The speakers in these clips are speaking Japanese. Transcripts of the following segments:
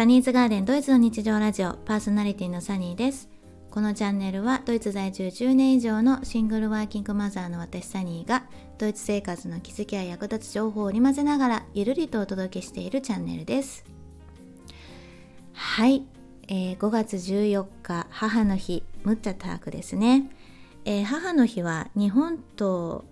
サニーズガーデンドイツの日常ラジオパーソナリティのサニーです。このチャンネルはドイツ在住10年以上のシングルワーキングマザーの私サニーがドイツ生活の気づきや役立つ情報を織り交ぜながらゆるりとお届けしているチャンネルです。はい、えー、5月14日母の日ムッチャタークですね、えー、母の日は日本と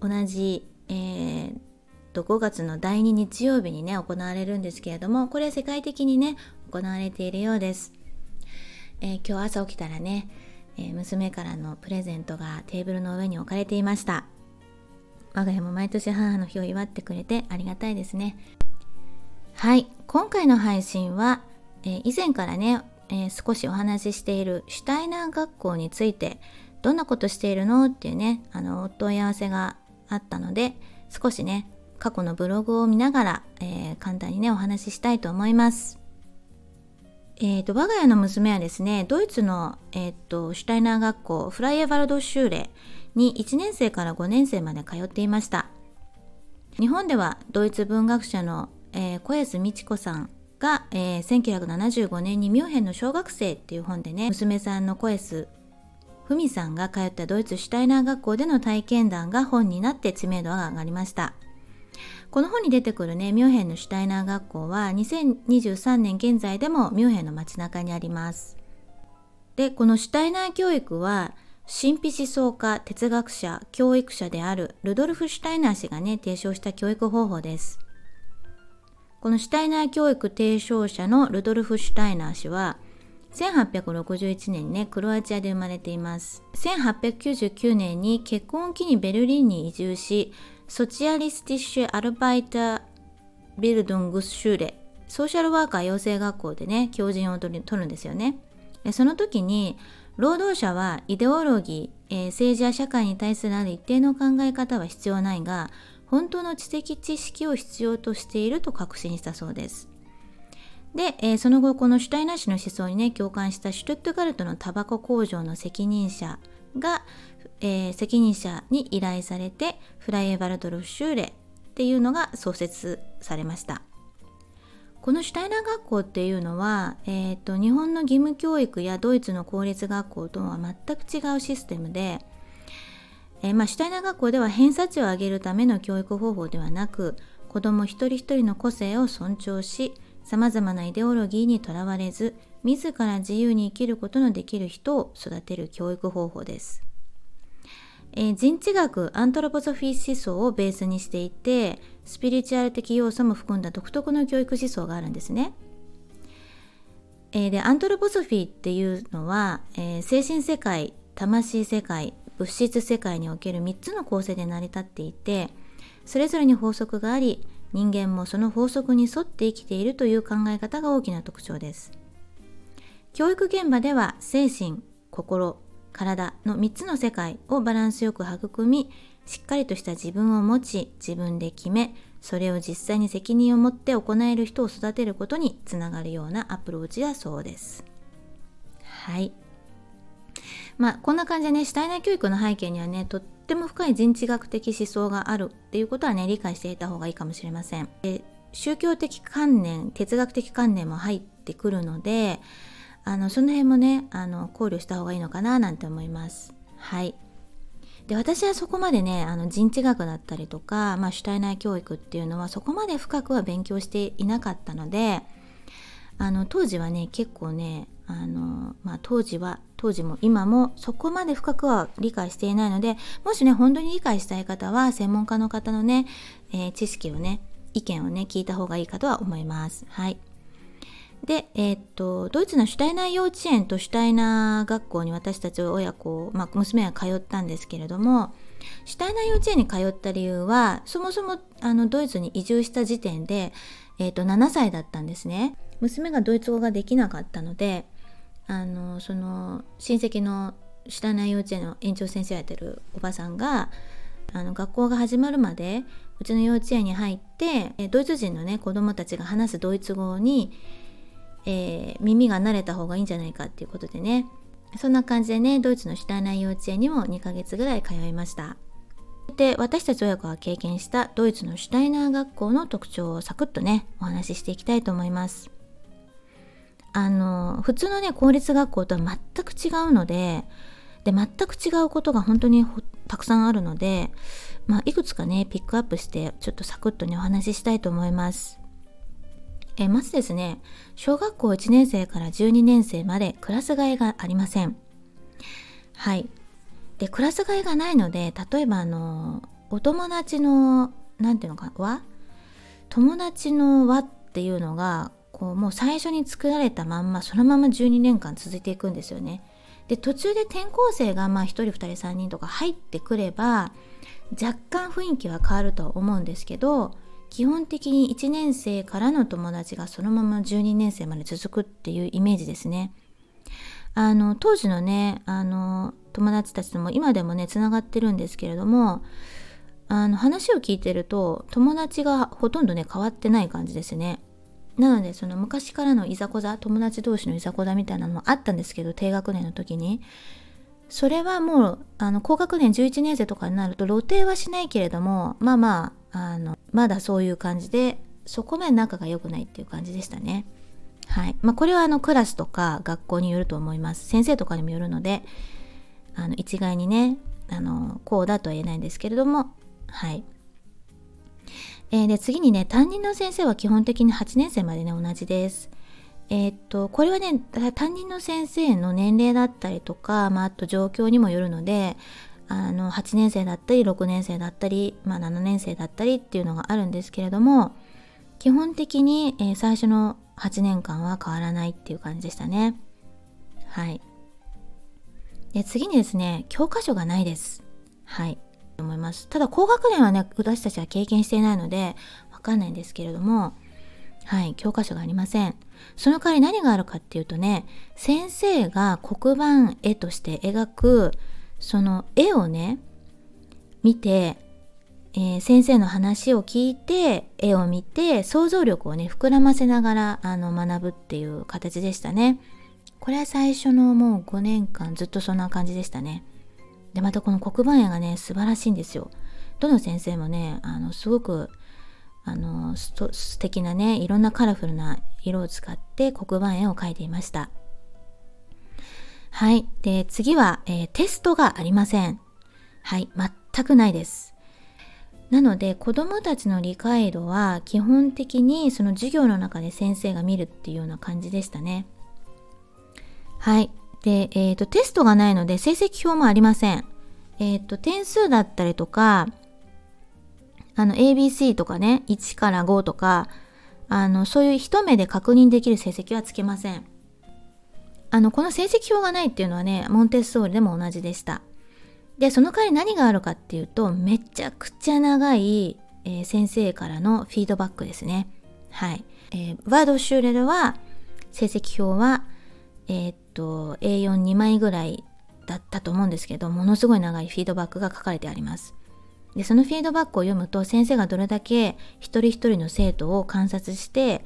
同じ、えー、と5月の第2日曜日にね行われるんですけれどもこれ世界的にね行われているようです、えー、今日朝起きたらね、えー、娘からのプレゼントがテーブルの上に置かれていました。我が家も毎年母の日を祝ってくれてありがたいですね。はい今回の配信は、えー、以前からね、え少しお話ししているシュタイナー学校についてどんなことしているの？っていうねあのお問い合わせがあったので少しね過去のブログを見ながら、えー、簡単にねお話ししたいと思います。えーと、我が家の娘はですねドイツの、えーと、シュタイナー学校フライエバルドシューレに1年生から5年生まで通っていました日本ではドイツ文学者の、えー、小安美智子さんが、えー、1975年にミュンヘンの小学生っていう本でね娘さんの小安文さんが通ったドイツシュタイナー学校での体験談が本になって知名度が上がりましたこの本に出てくるねミュンヘンのシュタイナー学校は2023年現在でもミュンヘンの街中にあります。でこのシュタイナー教育は神秘思想家哲学者教育者であるルドルフ・シュタイナー氏がね提唱した教育方法です。このシュタイナー教育提唱者のルドルフ・シュタイナー氏は1861年にねクロアチアで生まれています。1899年に結婚を機にベルリンに移住しソチアリスティッシュ・アルバイター・ビルドングスシューレソーシャルワーカー養成学校でね教授を取るんですよね。その時に労働者はイデオロギー、えー、政治や社会に対するある一定の考え方は必要ないが本当の知的知識を必要としていると確信したそうです。で、えー、その後このシュタイナ氏の思想にね共感したシュトゥットガルトのタバコ工場の責任者がえー、責任者に依頼されてフライエバルトルフシューレっていうのが創設されましたこのシュタイナー学校っていうのは、えーと、日本の義務教育やドイツの公立学校とは全く違うシステムで、えー、まあ、シュタイナー学校では偏差値を上げるための教育方法ではなく子ども一人一人の個性を尊重しさまざまなイデオロギーにとらわれず自ら自由に生きることのできる人を育てる教育方法です。えー、人知学アントロポソフィー思想をベースにしていてスピリチュアル的要素も含んだ独特の教育思想があるんですね。えー、でアントロポソフィーっていうのは、えー、精神世界魂世界物質世界における3つの構成で成り立っていてそれぞれに法則があり人間もその法則に沿って生きているという考え方が大きな特徴です。教育現場では精神心体の3つの世界をバランスよく育みしっかりとした自分を持ち自分で決めそれを実際に責任を持って行える人を育てることにつながるようなアプローチだそうです。はいまあこんな感じでねシュタイナー教育の背景にはねとっても深い人知学的思想があるっていうことはね理解していた方がいいかもしれません。で宗教的観念哲学的観念も入ってくるのであのその辺もねあの考慮した方がいいのかななんて思います。はいで私はそこまでねあの人知学だったりとか、まあ、シュタイナー教育っていうのはそこまで深くは勉強していなかったのであの当時はね結構ねあの、まあ、当時は当時も今もそこまで深くは理解していないのでもしね本当に理解したい方は専門家の方のね、えー、知識をね意見をね聞いた方がいいかとは思います。はいで、えー、っとドイツのシュタイナー幼稚園とシュタイナー学校に私たち親子、まあ、娘は通ったんですけれどもシュタイナー幼稚園に通った理由はそもそもあのドイツに移住した時点で、えー、っと7歳だったんですね。娘がドイツ語ができなかったのであのその親戚のシュタイナー幼稚園の園長先生やってるおばさんがあの学校が始まるまでうちの幼稚園に入ってドイツ人のね子供たちが話すドイツ語にえー、耳が慣れた方がいいんじゃないかっていうことでね。そんな感じでねドイツのシュタイナー幼稚園にも2ヶ月ぐらい通いました。で私たち親子が経験したドイツのシュタイナー学校の特徴をサクッとねお話ししていきたいと思います。あの普通のね公立学校とは全く違うのでで全く違うことが本当にたくさんあるので、まあ、いくつかねピックアップしてちょっとサクッとねお話ししたいと思います。えまずですね小学校1年生から12年生までクラス替えがありません。はいでクラス替えがないので例えばあのお友達の何ていうのか輪？友達の輪っていうのがこうもう最初に作られたまんまそのまま12年間続いていくんですよね。で途中で転校生がまあ1人2人3人とか入ってくれば若干雰囲気は変わるとは思うんですけど基本的に1年生からの友達がそのまま12年生まで続くっていうイメージですね。あの当時のねあの友達たちとも今でもねつながってるんですけれどもあの話を聞いてると友達がほとんどね変わってない感じですね。なのでその昔からのいざこざ友達同士のいざこざみたいなのもあったんですけど低学年の時にそれはもうあの高学年11年生とかになると露呈はしないけれどもまあまああのまだそういう感じでそこまで仲が良くないっていう感じでしたね。はいまあ、これはあのクラスとか学校によると思います。先生とかにもよるのであの一概にねあのこうだとは言えないんですけれどもはいえー、で次にね担任の先生は基本的に8年生までね同じです。えー、っとこれはね担任の先生の年齢だったりとか、まあ、あと状況にもよるのであの8年生だったり6年生だったり、まあ、7年生だったりっていうのがあるんですけれども基本的に、えー、最初の8年間は変わらないっていう感じでしたね。はい。で次にですね教科書がないです。はい。思います。ただ高学年はね私たちは経験していないのでわかんないんですけれどもはい教科書がありません。その代わり何があるかっていうとね先生が黒板絵として描くその絵をね見て、えー、先生の話を聞いて絵を見て想像力をね膨らませながらあの学ぶっていう形でしたね。これは最初のもう5年間ずっとそんな感じでしたね。でまたこの黒板絵がね素晴らしいんですよ。どの先生もねあのすごくあの素敵なねいろんなカラフルな色を使って黒板絵を描いていました。はい。で、次は、えー、テストがありません。はい。全くないです。なので、子供たちの理解度は基本的にその授業の中で先生が見るっていうような感じでしたね。はい。で、えっ、ー、と、テストがないので成績表もありません。えっ、ー、と、点数だったりとか、あの、ABC とかね、1から5とか、あの、そういう一目で確認できる成績はつけません。あの、この成績表がないっていうのはね、モンテッソーリでも同じでした。で、その代わり何があるかっていうと、めちゃくちゃ長い、えー、先生からのフィードバックですね。はい。えー、ワードシューレルは、成績表は、えー、っと A42 枚ぐらいだったと思うんですけどものすごい長いフィードバックが書かれてありますでそのフィードバックを読むと先生がどれだけ一人一人の生徒を観察して、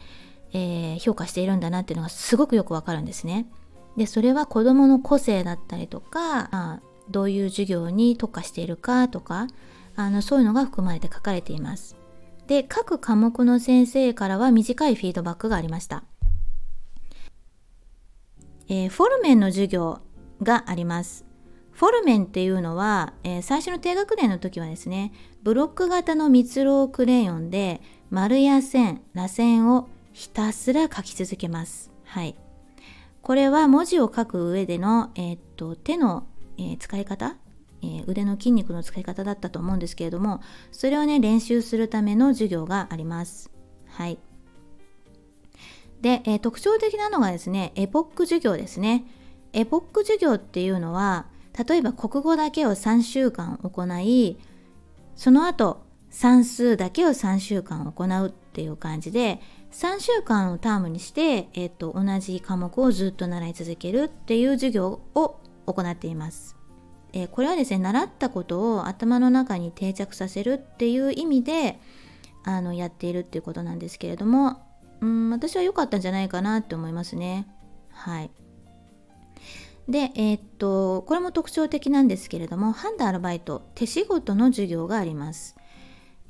えー、評価しているんだなっていうのがすごくよくわかるんですねでそれは子どもの個性だったりとか、あ、どういう授業に特化しているかとかあのそういうのが含まれて書かれていますで各科目の先生からは短いフィードバックがありましたえー、フォルメンの授業があります。フォルメンっていうのは、えー、最初の低学年の時はですね、ブロック型の蜜蝋クレヨンで丸や線、螺線をひたすら書き続けます。はい。これは文字を書く上での、えー、っと手の、えー、使い方、え腕の筋肉の使い方だったと思うんですけれども、それをね、練習するための授業があります。はい。で、え、特徴的なのがですね、エポック授業ですね。エポック授業っていうのは、例えば国語だけを3週間行い、その後算数だけを3週間行うっていう感じで、3週間をタームにして、えーと、同じ科目をずっと習い続けるっていう授業を行っています。えー、これはですね、習ったことを頭の中に定着させるっていう意味で、あのやっているっていうことなんですけれどもうん私は良かったんじゃないかなって思いますね。はい。でえー、っとこれも特徴的なんですけれどもハンダアルバイト手仕事の授業があります、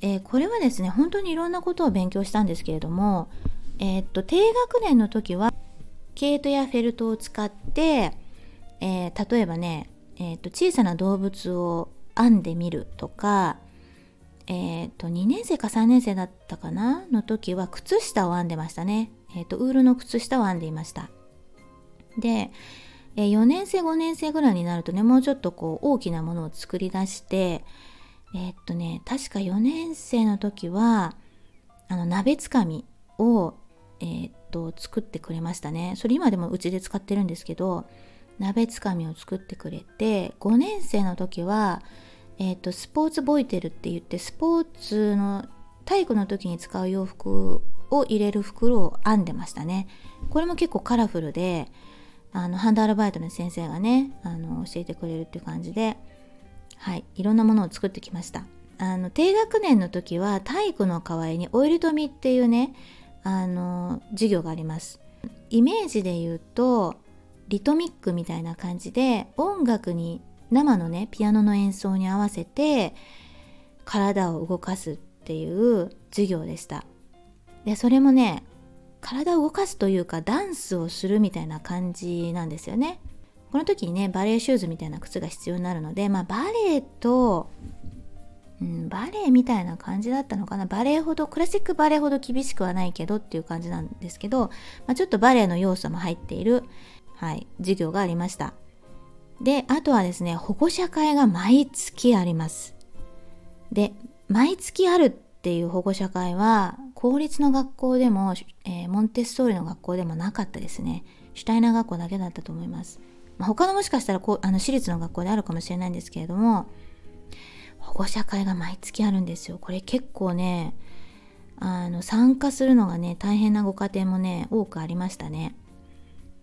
えー、これはですね本当にいろんなことを勉強したんですけれどもえー、っと低学年の時は毛糸やフェルトを使って、えー、例えばね、えーと、小さな動物を編んでみるとか、えーと、2年生か3年生だったかなの時は靴下を編んでましたね、えーと、ウールの靴下を編んでいました。で、え、4年生5年生ぐらいになるとねもうちょっとこう大きなものを作り出してえー、っとね確か4年生の時はあの鍋つかみをえー、っと作ってくれましたね。それ今でもうちで使ってるんですけど鍋つかみを作ってくれて5年生の時はえーと、スポーツボイテルって言ってスポーツの体育の時に使う洋服を入れる袋を編んでましたね。これも結構カラフルであのハンドアルバイトの先生がねあの教えてくれるっていう感じではいいろんなものを作ってきました。あの低学年の時は体育の代わりにオイル富っていうねあの授業があります。イメージで言うとリトミックみたいな感じで音楽に生のねピアノの演奏に合わせて体を動かすっていう授業でした。でそれもね体を動かすというかダンスをするみたいな感じなんですよね。この時にねバレエシューズみたいな靴が必要になるのでまあバレエと、うん、バレエみたいな感じだったのかなバレエほどクラシックバレエほど厳しくはないけどっていう感じなんですけど、まあ、ちょっとバレエの要素も入っている、はい、授業がありましたで、あとはですね、保護者会が毎月あります。で、毎月あるっていう保護者会は、公立の学校でも、えー、モンテッソーリの学校でもなかったですね。シュタイナー学校だけだったと思います。ま、他のもしかしたらこうあの私立の学校であるかもしれないんですけれども、保護者会が毎月あるんですよ。これ結構ね、あの参加するのがね、大変なご家庭もね、多くありましたね。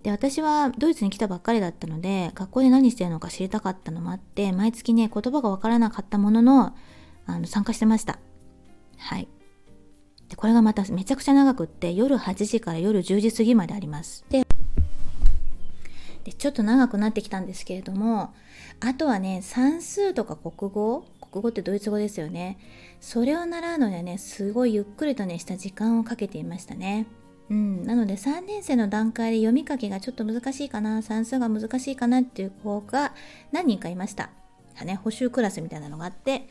で私はドイツに来たばっかりだったので学校で何してるのか知りたかったのもあって毎月ね言葉がわからなかったもののあの参加してましたはいでこれがまためちゃくちゃ長くって夜8時から夜10時過ぎまでありますちょっと長くなってきたんですけれどもあとはね算数とか国語？国語ってドイツ語ですよね。それを習うのにはねすごいゆっくりとねした時間をかけていましたね。うん、なので3年生の段階で読み書きがちょっと難しいかな。算数が難しいかなっていう子が何人かいました、ね、補習クラスみたいなのがあって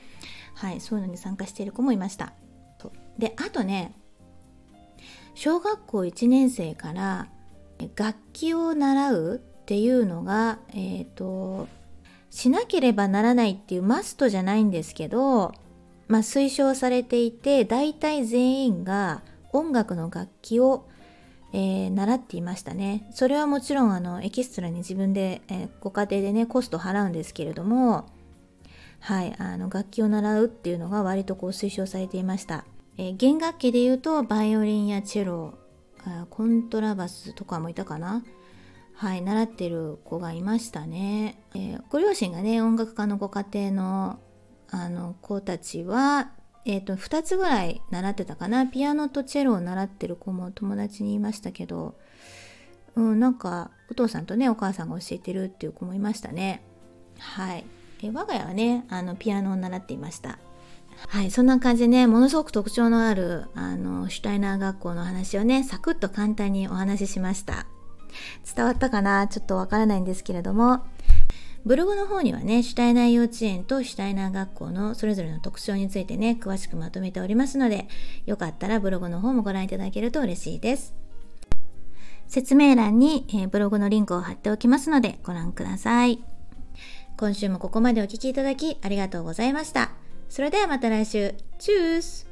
はいそういうのに参加している子もいました。であとね小学校1年生から楽器を習うっていうのがえっ、ー、としなければならないっていうマストじゃないんですけどまあ推奨されていて大体全員が音楽の楽器をえー、習っていましたね。それはもちろんあのエキストラに自分で、えー、ご家庭でねコスト払うんですけれども、はい、あの楽器を習うっていうのが割とこう推奨されていました。えー、弦楽器で言うとバイオリンやチェロコントラバスとかもいたかな。はい、習ってる子がいましたね。えご両親がね音楽家のご家庭のあの子たちはえーと、2つぐらい習ってたかな。ピアノとチェロを習ってる子も友達にいましたけど、うん、なんかお父さんとねお母さんが教えてるっていう子もいましたね。はい。え我が家はねあのピアノを習っていました。はいそんな感じでねものすごく特徴のあるあのシュタイナー学校の話をねサクッと簡単にお話ししました。伝わったかなちょっとわからないんですけれどもブログの方にはね、シュタイナー幼稚園とシュタイナー学校のそれぞれの特徴についてね、詳しくまとめておりますので、よかったらブログの方もご覧いただけると嬉しいです。説明欄に、えー、ブログのリンクを貼っておきますのでご覧ください。今週もここまでお聴きいただきありがとうございました。それではまた来週。チュース